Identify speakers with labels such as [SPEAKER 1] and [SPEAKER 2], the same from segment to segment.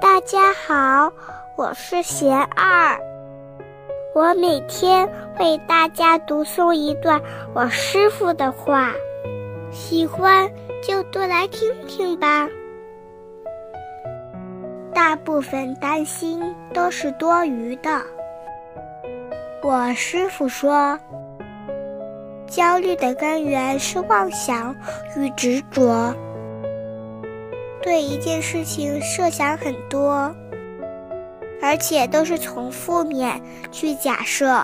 [SPEAKER 1] 大家好，我是贤二，我每天为大家读诵一段我师傅的话，喜欢就多来听听吧。大部分担心都是多余的。我师傅说，焦虑的根源是妄想与执着。对一件事情设想很多，而且都是从负面去假设，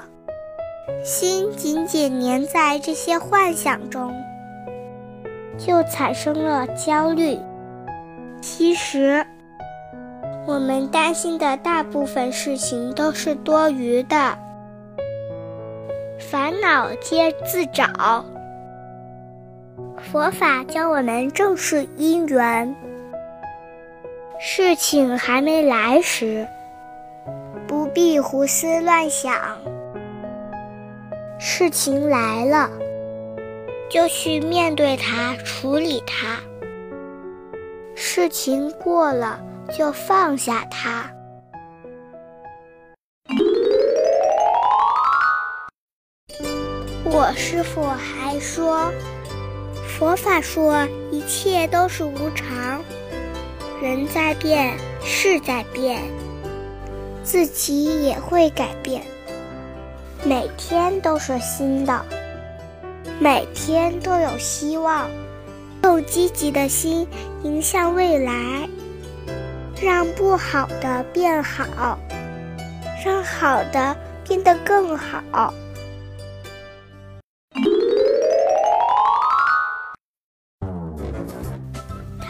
[SPEAKER 1] 心紧紧粘在这些幻想中，就产生了焦虑。其实，我们担心的大部分事情都是多余的，烦恼皆自找。佛法教我们正视因缘。事情还没来时，不必胡思乱想；事情来了，就去面对它，处理它；事情过了，就放下它。我师父还说，佛法说一切都是无常。人在变，事在变，自己也会改变。每天都是新的，每天都有希望。用积极的心迎向未来，让不好的变好，让好的变得更好。